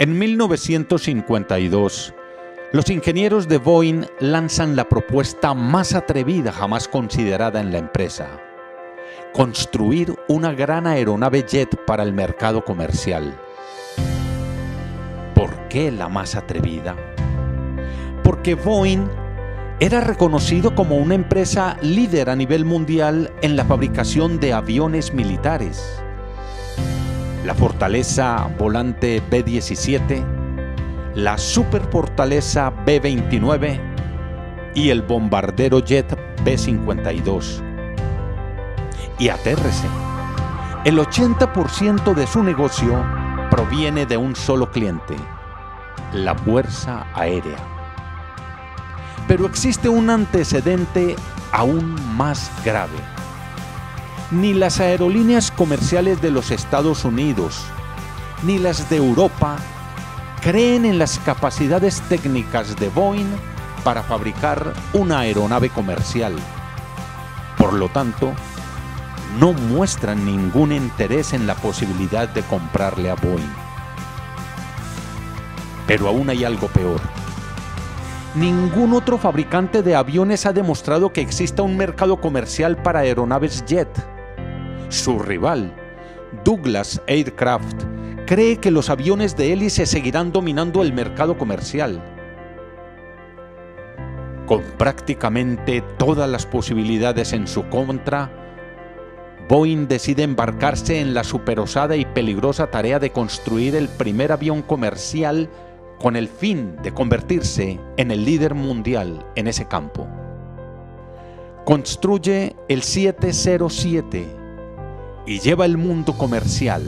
En 1952, los ingenieros de Boeing lanzan la propuesta más atrevida jamás considerada en la empresa. Construir una gran aeronave jet para el mercado comercial. ¿Por qué la más atrevida? Porque Boeing era reconocido como una empresa líder a nivel mundial en la fabricación de aviones militares. La fortaleza volante B-17 la superfortaleza B-29 y el bombardero jet B-52. Y atérrese. El 80% de su negocio proviene de un solo cliente, la Fuerza Aérea. Pero existe un antecedente aún más grave. Ni las aerolíneas comerciales de los Estados Unidos, ni las de Europa creen en las capacidades técnicas de Boeing para fabricar una aeronave comercial. Por lo tanto, no muestran ningún interés en la posibilidad de comprarle a Boeing. Pero aún hay algo peor. Ningún otro fabricante de aviones ha demostrado que exista un mercado comercial para aeronaves jet. Su rival, Douglas Aircraft, cree que los aviones de hélice seguirán dominando el mercado comercial. Con prácticamente todas las posibilidades en su contra, Boeing decide embarcarse en la superosada y peligrosa tarea de construir el primer avión comercial con el fin de convertirse en el líder mundial en ese campo. Construye el 707 y lleva el mundo comercial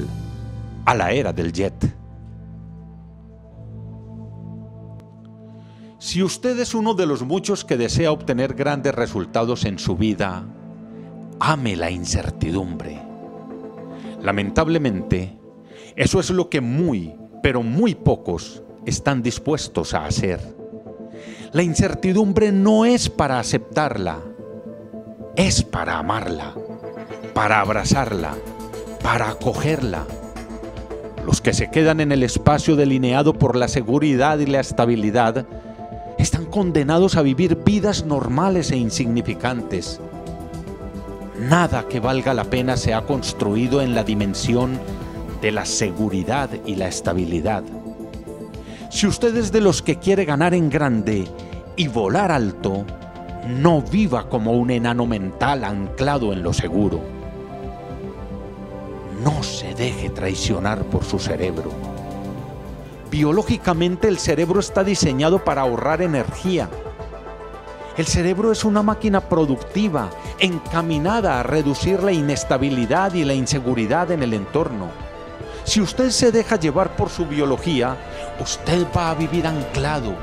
a la era del jet. Si usted es uno de los muchos que desea obtener grandes resultados en su vida, ame la incertidumbre. Lamentablemente, eso es lo que muy, pero muy pocos están dispuestos a hacer. La incertidumbre no es para aceptarla, es para amarla, para abrazarla, para acogerla los que se quedan en el espacio delineado por la seguridad y la estabilidad están condenados a vivir vidas normales e insignificantes. Nada que valga la pena se ha construido en la dimensión de la seguridad y la estabilidad. Si usted es de los que quiere ganar en grande y volar alto, no viva como un enano mental anclado en lo seguro no se deje traicionar por su cerebro. Biológicamente el cerebro está diseñado para ahorrar energía. El cerebro es una máquina productiva, encaminada a reducir la inestabilidad y la inseguridad en el entorno. Si usted se deja llevar por su biología, usted va a vivir anclado,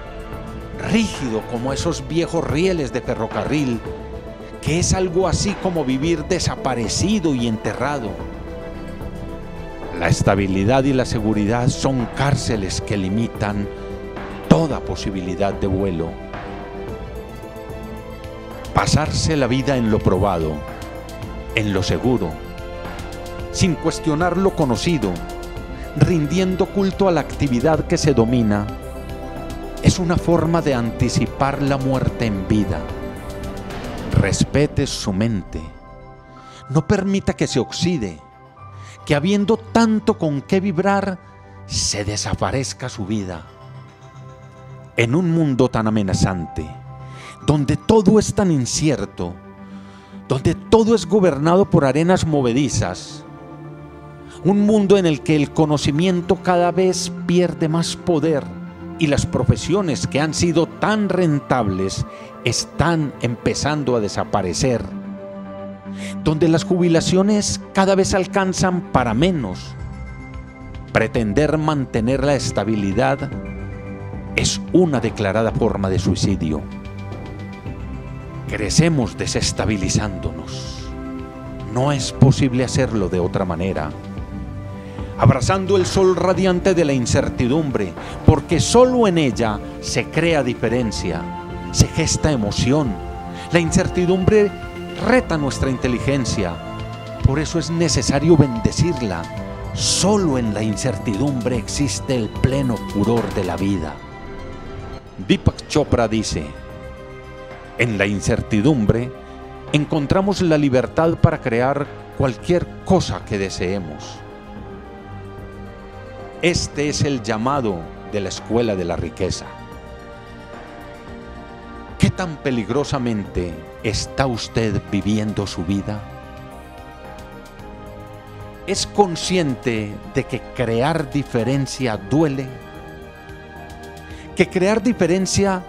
rígido como esos viejos rieles de ferrocarril, que es algo así como vivir desaparecido y enterrado. La estabilidad y la seguridad son cárceles que limitan toda posibilidad de vuelo. Pasarse la vida en lo probado, en lo seguro, sin cuestionar lo conocido, rindiendo culto a la actividad que se domina, es una forma de anticipar la muerte en vida. Respete su mente. No permita que se oxide que habiendo tanto con qué vibrar, se desaparezca su vida. En un mundo tan amenazante, donde todo es tan incierto, donde todo es gobernado por arenas movedizas, un mundo en el que el conocimiento cada vez pierde más poder y las profesiones que han sido tan rentables están empezando a desaparecer donde las jubilaciones cada vez alcanzan para menos. Pretender mantener la estabilidad es una declarada forma de suicidio. Crecemos desestabilizándonos. No es posible hacerlo de otra manera. Abrazando el sol radiante de la incertidumbre, porque solo en ella se crea diferencia, se gesta emoción. La incertidumbre reta nuestra inteligencia. Por eso es necesario bendecirla, Solo en la incertidumbre existe el pleno furor de la vida. Deepak Chopra dice, en la incertidumbre encontramos la libertad para crear cualquier cosa que deseemos. Este es el llamado de la escuela de la riqueza. ¿Qué tan peligrosamente está usted viviendo su vida? ¿Es consciente de que crear diferencia duele? Que crear diferencia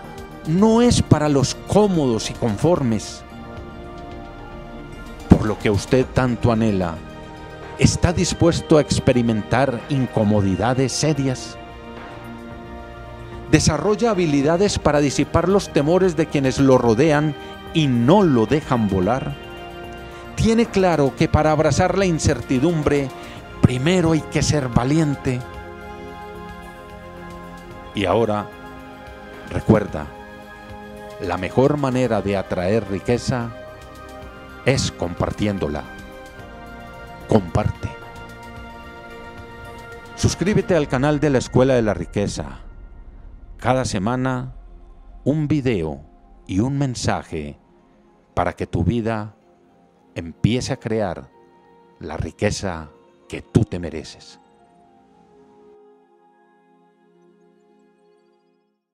no es para los cómodos y conformes. Por lo que usted tanto anhela, ¿está dispuesto a experimentar incomodidades serias? Desarrolla habilidades para disipar los temores de quienes lo rodean y no lo dejan volar. Tiene claro que para abrazar la incertidumbre, primero hay que ser valiente. Y ahora, recuerda, la mejor manera de atraer riqueza es compartiéndola. Comparte. Suscríbete al canal de la Escuela de la Riqueza. Cada semana un video y un mensaje para que tu vida empiece a crear la riqueza que tú te mereces.